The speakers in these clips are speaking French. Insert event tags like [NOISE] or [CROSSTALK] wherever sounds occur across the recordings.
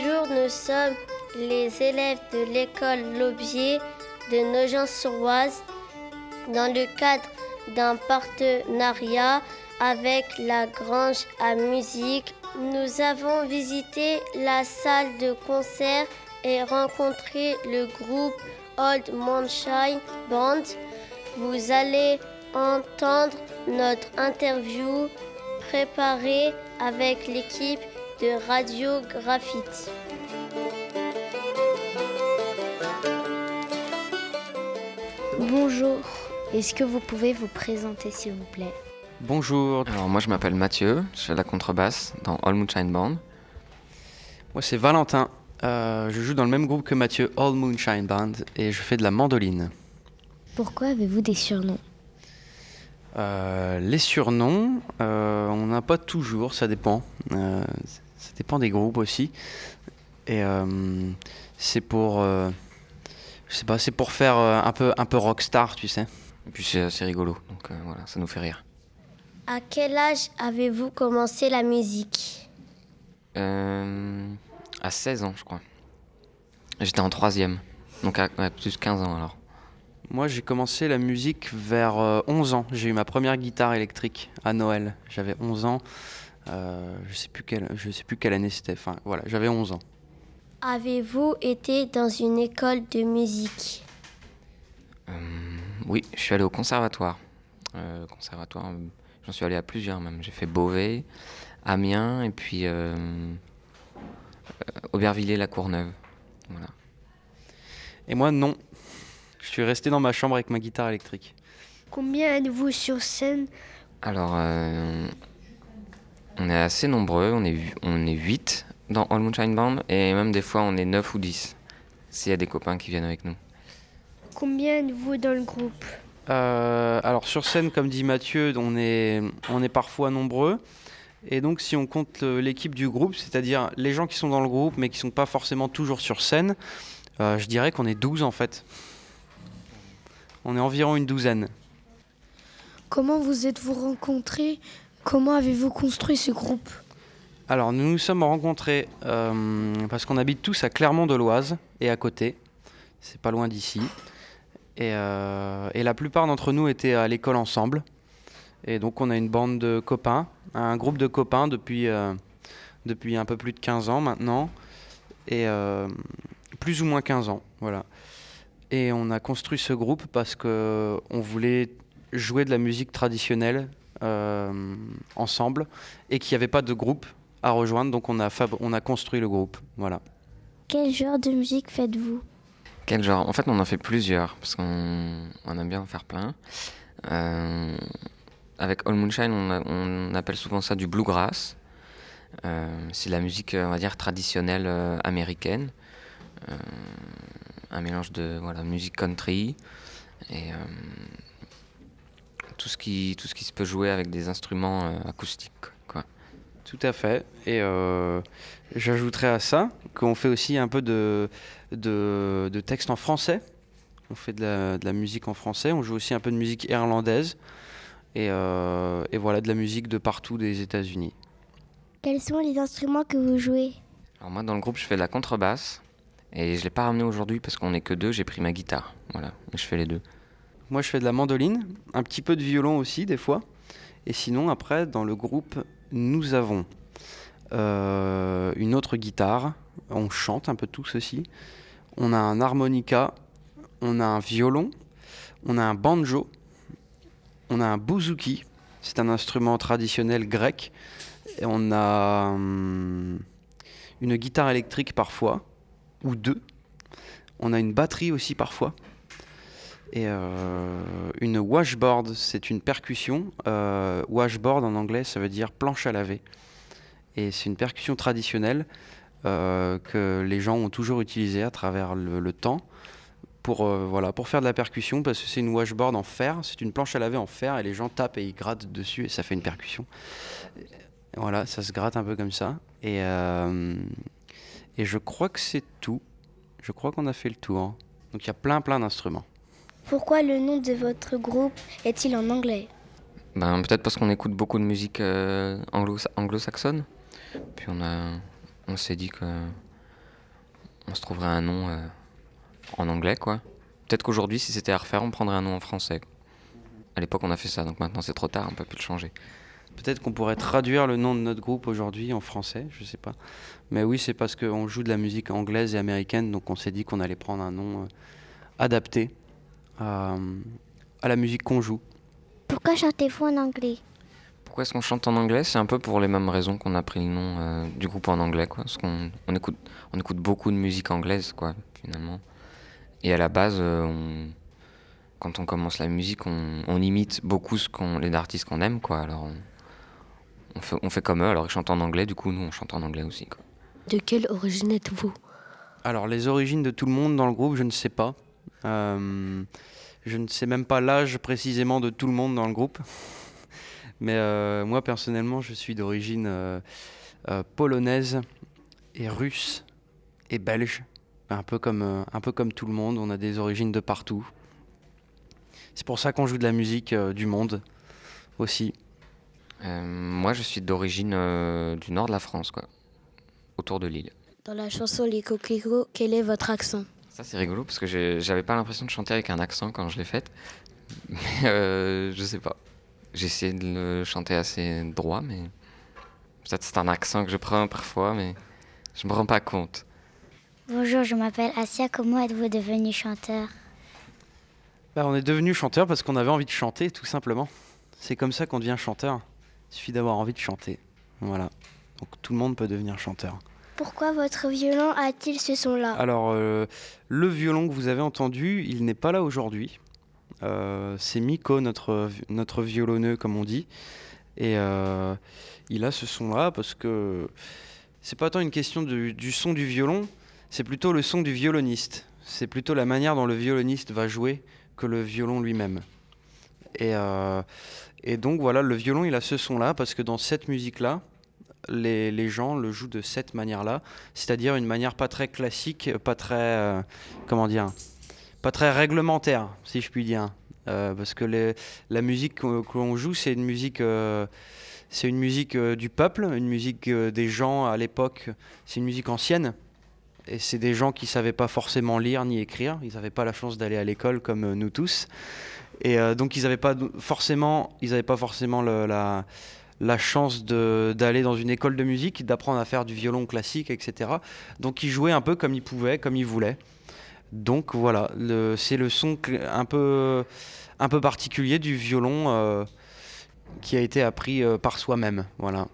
Bonjour, nous sommes les élèves de l'école Laubier de Nogent-sur-Oise dans le cadre d'un partenariat avec la Grange à musique. Nous avons visité la salle de concert et rencontré le groupe Old Moonshine Band. Vous allez entendre notre interview préparée avec l'équipe de Radio Graphite. Bonjour, est-ce que vous pouvez vous présenter s'il vous plaît? Bonjour, Alors moi je m'appelle Mathieu, je fais la contrebasse dans All Moonshine Band. moi c'est Valentin. Euh, je joue dans le même groupe que Mathieu, All Moonshine Band, et je fais de la mandoline. Pourquoi avez-vous des surnoms? Euh, les surnoms, euh, on n'a pas toujours, ça dépend. Ça dépend des groupes aussi. Et euh, c'est pour, euh, je sais pas, c'est pour faire euh, un peu, un peu rockstar, tu sais. Et puis c'est assez rigolo, donc euh, voilà, ça nous fait rire. À quel âge avez-vous commencé la musique? Euh, à 16 ans je crois. J'étais en troisième, donc à ouais, plus de 15 ans alors. Moi, j'ai commencé la musique vers euh, 11 ans. J'ai eu ma première guitare électrique à Noël. J'avais 11 ans. Euh, je sais plus quelle, je sais plus quelle année c'était. Enfin, voilà, j'avais 11 ans. Avez-vous été dans une école de musique? Euh, oui, je suis allé au conservatoire. Euh, conservatoire, j'en suis allé à plusieurs même. J'ai fait Beauvais, Amiens et puis Aubervilliers-la Courneuve. Voilà. Et moi, non. Je suis resté dans ma chambre avec ma guitare électrique. Combien êtes-vous sur scène? Alors, euh, on est assez nombreux, on est, on est 8 dans All Moonshine Band, et même des fois on est 9 ou 10, s'il y a des copains qui viennent avec nous. Combien êtes-vous dans le groupe? Euh, alors sur scène, comme dit Mathieu, on est, on est parfois nombreux. Et donc si on compte l'équipe du groupe, c'est-à-dire les gens qui sont dans le groupe mais qui sont pas forcément toujours sur scène, euh, je dirais qu'on est 12 en fait. On est environ une douzaine. Comment vous êtes-vous rencontrés? Comment avez-vous construit ce groupe? Alors nous nous sommes rencontrés euh, parce qu'on habite tous à Clermont-de-Loise et à côté. C'est pas loin d'ici. Et, euh, et la plupart d'entre nous étaient à l'école ensemble. Et donc on a une bande de copains, un groupe de copains depuis, euh, depuis un peu plus de 15 ans maintenant. Et plus ou moins 15 ans, voilà. Et on a construit ce groupe parce que on voulait jouer de la musique traditionnelle ensemble et qu'il n'y avait pas de groupe à rejoindre, donc on a, fab- on a construit le groupe. Voilà. Quel genre de musique faites-vous? Quel genre? En fait, on en fait plusieurs, parce qu'on on aime bien en faire plein. Euh, avec All Moonshine, on, a- on appelle souvent ça du bluegrass. Euh, c'est la musique, euh, on va dire, traditionnelle euh, américaine. Euh, un mélange de voilà, musique country et euh, tout, ce qui, tout ce qui se peut jouer avec des instruments euh, acoustiques. Quoi. Tout à fait. Et euh, j'ajouterais à ça qu'on fait aussi un peu de, de, en français. On fait de la, de la musique en français. On joue aussi un peu de musique irlandaise. Et, euh, et voilà, de la musique de partout des États-Unis. Quels sont les instruments que vous jouez? Alors moi dans le groupe je fais de la contrebasse et je l'ai pas ramené aujourd'hui parce qu'on est que deux, j'ai pris ma guitare. Voilà, et je fais les deux. Moi, je fais de la mandoline, un petit peu de violon aussi, des fois. Et sinon, après, dans le groupe, nous avons euh, une autre guitare. On chante un peu tous aussi. On a un harmonica. On a un violon. On a un banjo. On a un bouzouki. C'est un instrument traditionnel grec. Et on a hum, une guitare électrique parfois, ou deux. On a une batterie aussi parfois. Et euh, une washboard, c'est une percussion. Euh, washboard en anglais, ça veut dire planche à laver. Et c'est une percussion traditionnelle euh, que les gens ont toujours utilisée à travers le, temps pour, voilà, pour faire de la percussion, parce que c'est une washboard en fer, c'est une planche à laver en fer, et les gens tapent et ils grattent dessus, et ça fait une percussion. Voilà, ça se gratte un peu comme ça. Et, et je crois que c'est tout. Je crois qu'on a fait le tour. Donc il y a plein plein d'instruments. Pourquoi le nom de votre groupe est-il en anglais Ben, peut-être parce qu'on écoute beaucoup de musique euh, anglo- anglo-saxonne. Puis on, a, on s'est dit que on se trouverait un nom euh, en anglais, quoi. Peut-être qu'aujourd'hui, si c'était à refaire, on prendrait un nom en français. À l'époque, on a fait ça, donc maintenant c'est trop tard, on peut plus le changer. Peut-être qu'on pourrait traduire le nom de notre groupe aujourd'hui en français, je sais pas. Mais oui, c'est parce qu'on joue de la musique anglaise et américaine, donc on s'est dit qu'on allait prendre un nom euh, adapté à, à la musique qu'on joue. Pourquoi chantez-vous en anglais? Pourquoi est-ce qu'on chante en anglais? C'est un peu pour les mêmes raisons qu'on a pris le nom euh, du groupe en anglais, quoi. Parce qu'on on écoute, on écoute beaucoup de musique anglaise, quoi, finalement. Et à la base, euh, on- quand on commence la musique, on, on imite beaucoup ce qu'on, les artistes qu'on aime, quoi. Alors on, on fait, on fait comme eux. Alors ils chantent en anglais, du coup nous on chante en anglais aussi, quoi. De quelle origine êtes-vous? Alors, les origines de tout le monde dans le groupe, je ne sais pas. Euh, je ne sais même pas l'âge précisément de tout le monde dans le groupe. [LAUGHS] Mais euh, moi, personnellement, je suis d'origine euh, euh, polonaise et russe et belge. Un peu, comme, euh, un peu comme tout le monde, on a des origines de partout. C'est pour ça qu'on joue de la musique euh, du monde aussi. Euh, moi je suis d'origine euh, du nord de la France, quoi. Autour de Lille. Dans la chanson Les Coquelicots, quel est votre accent? Ça c'est rigolo parce que j'avais pas l'impression de chanter avec un accent quand je l'ai faite. [LAUGHS] Mais euh, je sais pas. J'ai essayé de le chanter assez droit, mais peut-être c'est un accent que je prends parfois, mais je me rends pas compte. Bonjour, je m'appelle Asia. Comment êtes-vous devenu chanteur? Bah, on est devenu chanteur parce qu'on avait envie de chanter, tout simplement. C'est comme ça qu'on devient chanteur. Il suffit d'avoir envie de chanter. Voilà. Donc tout le monde peut devenir chanteur. Pourquoi votre violon a-t-il ce son-là Alors, euh, le violon que vous avez entendu, il n'est pas là aujourd'hui. Euh, c'est Miko, notre, notre violonneux, comme on dit. Et euh, il a ce son-là parce que c'est pas tant une question du, son du violon, c'est plutôt le son du violoniste. C'est plutôt la manière dont le violoniste va jouer que le violon lui-même. Et, et donc voilà, le violon, il a ce son-là parce que dans cette musique-là, les, gens le jouent de cette manière-là, c'est-à-dire une manière pas très classique, pas très, euh, comment dire, pas très réglementaire, si je puis dire. Euh, parce que la musique que l'on joue, c'est une musique, euh, c'est une musique du peuple, une musique des gens à l'époque. C'est une musique ancienne. Et c'est des gens qui savaient pas forcément lire ni écrire. Ils n'avaient pas la chance d'aller à l'école comme nous tous. Et donc ils n'avaient pas forcément, ils pas forcément le- la, la chance de- d'aller dans une école de musique, d'apprendre à faire du violon classique, etc. Donc ils jouaient un peu comme ils pouvaient, comme ils voulaient. Donc voilà, c'est le son un peu, un peu particulier du violon euh, qui a été appris euh, par soi-même. Voilà.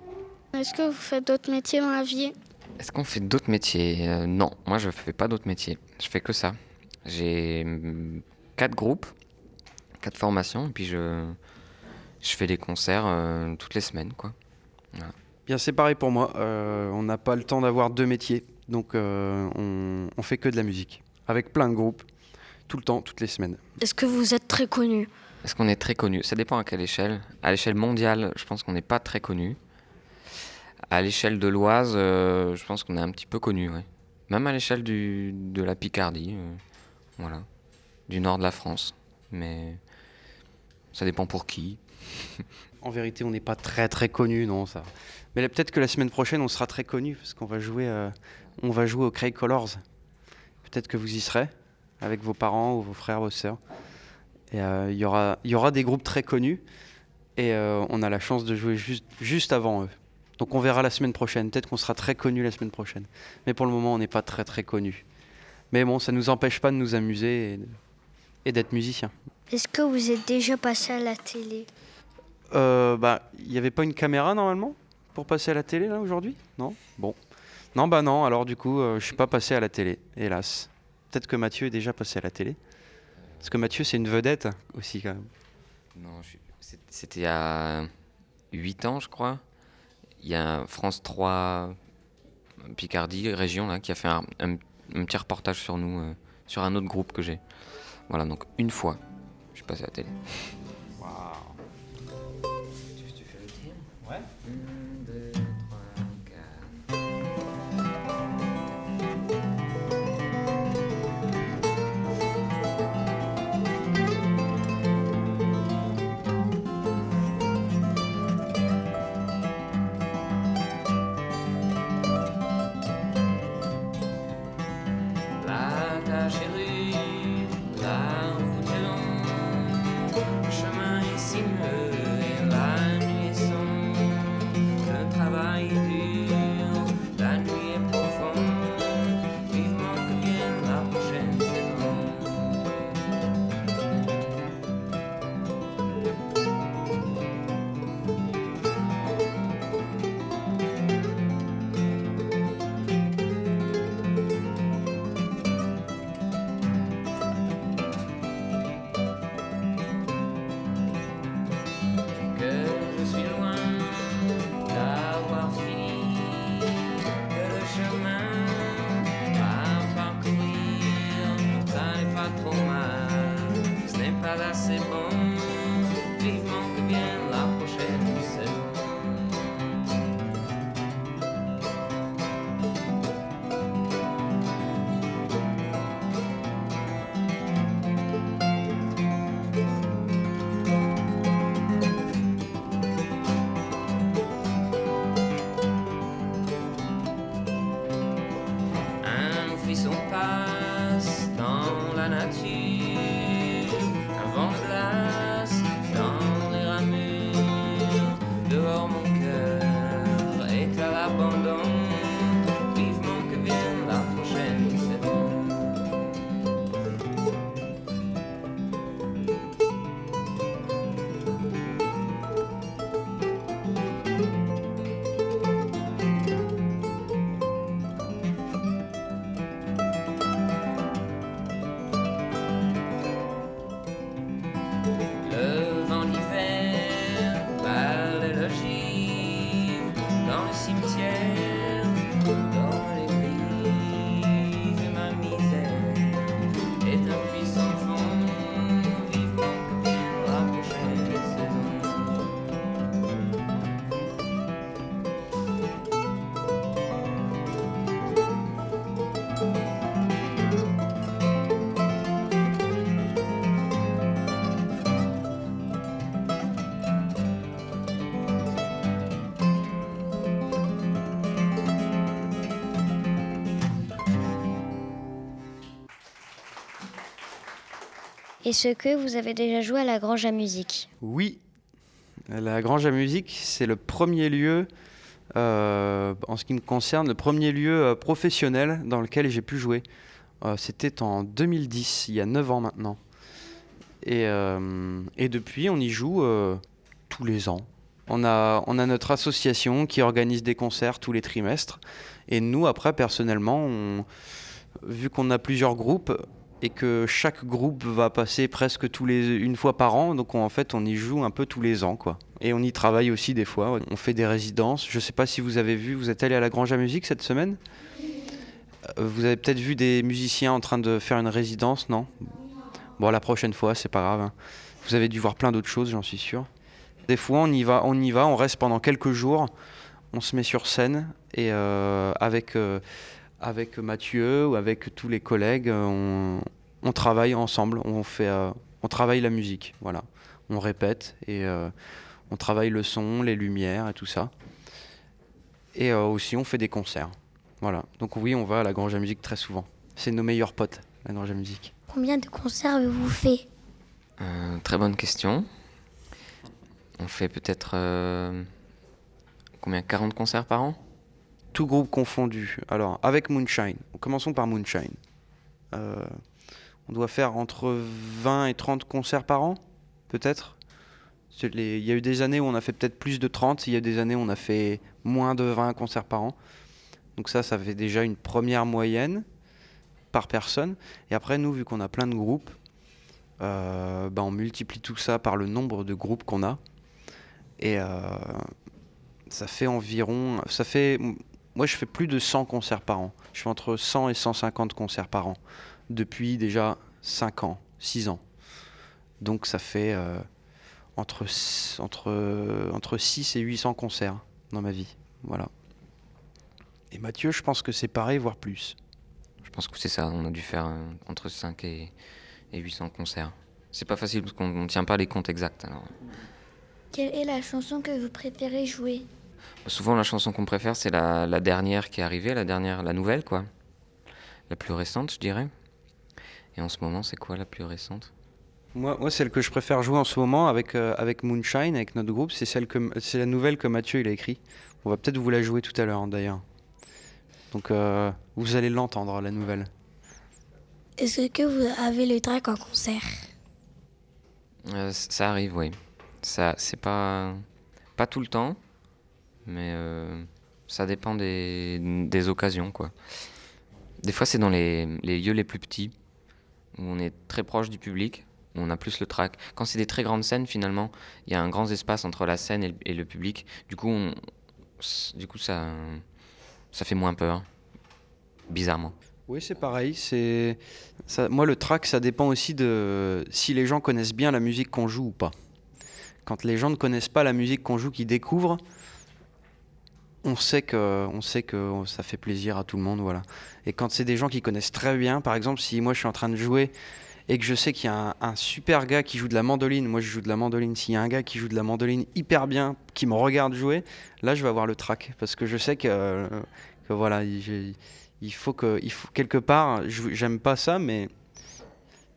Est-ce que vous faites d'autres métiers dans la vie? Est-ce qu'on fait d'autres métiers? Euh, Non, moi je fais pas d'autres métiers. Je fais que ça. J'ai hum, quatre groupes, quatre formations, et puis je, je fais des concerts euh, toutes les semaines, quoi. Bien, c'est pareil pour moi. Euh, on n'a pas le temps d'avoir deux métiers, donc euh, on, on fait que de la musique, avec plein de groupes, tout le temps, toutes les semaines. Est-ce que vous êtes très connu? Est-ce qu'on est très connu? Ça dépend à quelle échelle. À l'échelle mondiale, je pense qu'on n'est pas très connu. À l'échelle de l'Oise, euh, je pense qu'on est un petit peu connu, ouais. Même à l'échelle de la Picardie, euh, voilà, du nord de la France. Mais ça dépend pour qui. En vérité, on n'est pas très très connu, non ça. Mais peut-être que la semaine prochaine, on sera très connu parce qu'on va jouer, euh, va jouer au Cray Colors. Peut-être que vous y serez avec vos parents ou vos frères, vos sœurs. Et euh, il y aura, y aura des groupes très connus et euh, on a la chance de jouer juste, juste avant eux. Donc on verra la semaine prochaine. Peut-être qu'on sera très connu la semaine prochaine. Mais pour le moment, on n'est pas très très connu. Mais bon, ça ne nous empêche pas de nous amuser et d'être musicien. Est-ce que vous êtes déjà passé à la télé? Euh, bah, il n'y avait pas une caméra normalement pour passer à la télé là aujourd'hui? Non? Bon. Non, bah non, alors du coup, euh, je suis pas passé à la télé, hélas. Peut-être que Mathieu est déjà passé à la télé. Parce que Mathieu, c'est une vedette aussi quand même. Non, je- c'était il y a 8 ans, je crois. Il y a France 3 Picardie, région, là, qui a fait un, un- un petit reportage sur nous, euh, sur un autre groupe que j'ai. Voilà, donc une fois, je suis passé à la télé. Mm. Est-ce que vous avez déjà joué à la Grange à musique Oui. La Grange à musique, c'est le premier lieu, euh, en ce qui me concerne, le premier lieu euh, professionnel dans lequel j'ai pu jouer. Euh, C'était en 2010, il y a 9 ans maintenant. Et, depuis, on y joue tous les ans. On a, notre association qui organise des concerts tous les trimestres. Et nous, après, personnellement, on- vu qu'on a plusieurs groupes et que chaque groupe va passer presque tous les, une fois par an, donc on- en fait, on y joue un peu tous les ans. quoi. Et on y travaille aussi des fois. On fait des résidences. Je ne sais pas si vous avez vu, vous êtes allé à la Grange à Musique cette semaine? Euh, Vous avez peut-être vu des musiciens en train de faire une résidence, non? Bon, la prochaine fois, c'est pas grave. hein. Vous avez dû voir plein d'autres choses, j'en suis sûr. Des fois, on y va, on y va, on reste pendant quelques jours, on se met sur scène et euh, avec euh, avec Mathieu ou avec tous les collègues, euh, on, on travaille ensemble, on fait, euh, on travaille la musique, voilà. On répète et euh, on travaille le son, les lumières et tout ça. Et euh, aussi, on fait des concerts, voilà. Donc oui, on va à la Grange à Musique très souvent. C'est nos meilleurs potes, la Grange à Musique. Combien de concerts avez-vous fait? Euh, très bonne question. On fait peut-être euh, combien? 40 concerts par an? Tout groupe confondu. Alors, avec Moonshine, commençons par Moonshine. Euh, on doit faire entre 20 et 30 concerts par an, peut-être? Il y a eu des années où on a fait peut-être plus de 30, il y a des années où on a fait moins de 20 concerts par an. Donc ça, ça fait déjà une première moyenne par personne. Et après, nous, vu qu'on a plein de groupes, euh, bah, on multiplie tout ça par le nombre de groupes qu'on a. Et euh, ça fait environ... Ça fait... Moi, je fais plus de 100 concerts par an. Je fais entre 100 et 150 concerts par an. Depuis déjà 5 ans, 6 ans. Donc ça fait euh, entre, entre, entre 6 et 800 concerts dans ma vie. Voilà. Et Mathieu, je pense que c'est pareil, voire plus. Je pense que c'est ça. On a dû faire euh, entre 5 et, et 800 concerts. C'est pas facile parce qu'on ne tient pas les comptes exacts. Alors. Quelle est la chanson que vous préférez jouer? Souvent, la chanson qu'on préfère, c'est la, la dernière qui est arrivée, la dernière, la nouvelle, quoi. La plus récente, je dirais. Et en ce moment, c'est quoi la plus récente? Moi, moi celle que je préfère jouer en ce moment avec, euh, avec Moonshine, avec notre groupe, c'est celle que c'est la nouvelle que Mathieu il a écrit. On va peut-être vous la jouer tout à l'heure d'ailleurs. Donc euh, vous allez l'entendre la nouvelle. Est-ce que vous avez le track en concert? Euh, Ça arrive, oui. Ça, c'est pas, pas tout le temps, mais euh, ça dépend des, occasions, quoi. Des fois, c'est dans les, lieux les plus petits, où on est très proche du public, où on a plus le track. Quand c'est des très grandes scènes, finalement, il y a un grand espace entre la scène et le, public. Du coup, on- du coup ça, ça fait moins peur, bizarrement. Oui, c'est pareil. C'est moi le track, ça dépend aussi de si les gens connaissent bien la musique qu'on joue ou pas. Quand les gens ne connaissent pas la musique qu'on joue, qu'ils découvrent, on sait que on sait que ça fait plaisir à tout le monde, voilà. Et quand c'est des gens qui connaissent très bien, par exemple, si moi je suis en train de jouer et que je sais qu'il y a un, super gars qui joue de la mandoline, moi je joue de la mandoline, s'il y a un gars qui joue de la mandoline hyper bien, qui me regarde jouer, là je vais avoir le track parce que je sais que, que voilà, il- il faut que, quelque part, j'aime pas ça, mais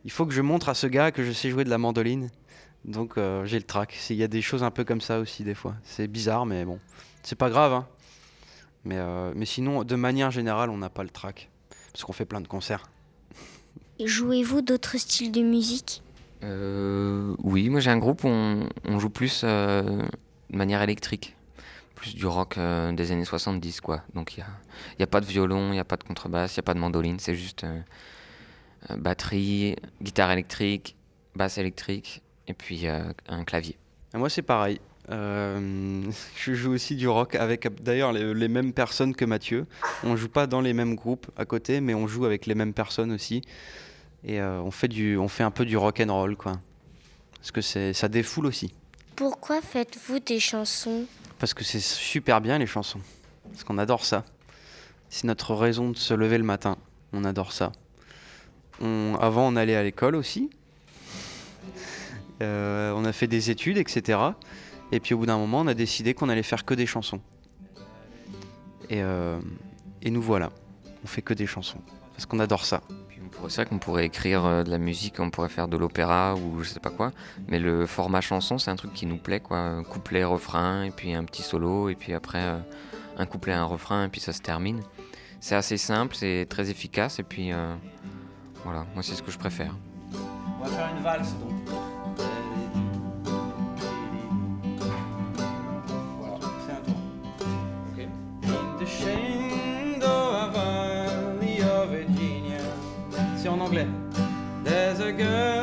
il faut que je montre à ce gars que je sais jouer de la mandoline. Donc euh, j'ai le track. Il y a des choses un peu comme ça aussi des fois. C'est bizarre, mais bon, c'est pas grave. hein. Mais, euh, mais sinon, de manière générale, on n'a pas le track parce qu'on fait plein de concerts. Jouez-vous d'autres styles de musique? Euh, oui, moi j'ai un groupe où on, on joue plus euh, de manière électrique. Plus du rock euh, des années 70, quoi. Donc il n'y a, il y a pas de violon, il n'y a pas de contrebasse, il n'y a pas de mandoline, c'est juste batterie, guitare électrique, basse électrique et puis euh, un clavier. Et moi, c'est pareil. Euh, [LAUGHS] je joue aussi du rock avec d'ailleurs les, les mêmes personnes que Mathieu. On joue pas dans les mêmes groupes à côté, mais on joue avec les mêmes personnes aussi. Et euh, on fait du, on fait un peu du rock and roll, quoi. Parce que ça défoule aussi. Pourquoi faites-vous des chansons? Parce que c'est super bien les chansons. Parce qu'on adore ça. C'est notre raison de se lever le matin. On adore ça. On- avant, on allait à l'école aussi. Euh, on a fait des études, etc. Et puis au bout d'un moment, on a décidé qu'on allait faire que des chansons. Et, euh, et nous voilà. On fait que des chansons. Parce qu'on adore ça. C'est vrai qu'on pourrait écrire euh, de la musique, on pourrait faire de l'opéra ou je sais pas quoi, mais le format chanson, c'est un truc qui nous plaît, quoi. Couplet, refrain, et puis un petit solo, et puis après euh, un couplet, un refrain, et puis ça se termine. C'est assez simple, c'est très efficace, et puis euh, voilà, moi c'est ce que je préfère. On va faire une valse donc. Girl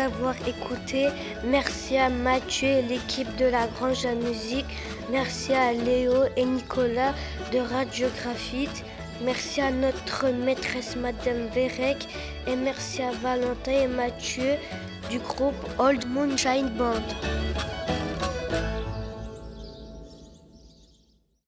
avoir. Merci à Mathieu et l'équipe de la Grange à Musique. Merci à Léo et Nicolas de Radio Graphite. Merci à notre maîtresse Madame Vérec. Et merci à Valentin et Mathieu du groupe Old Moonshine Band.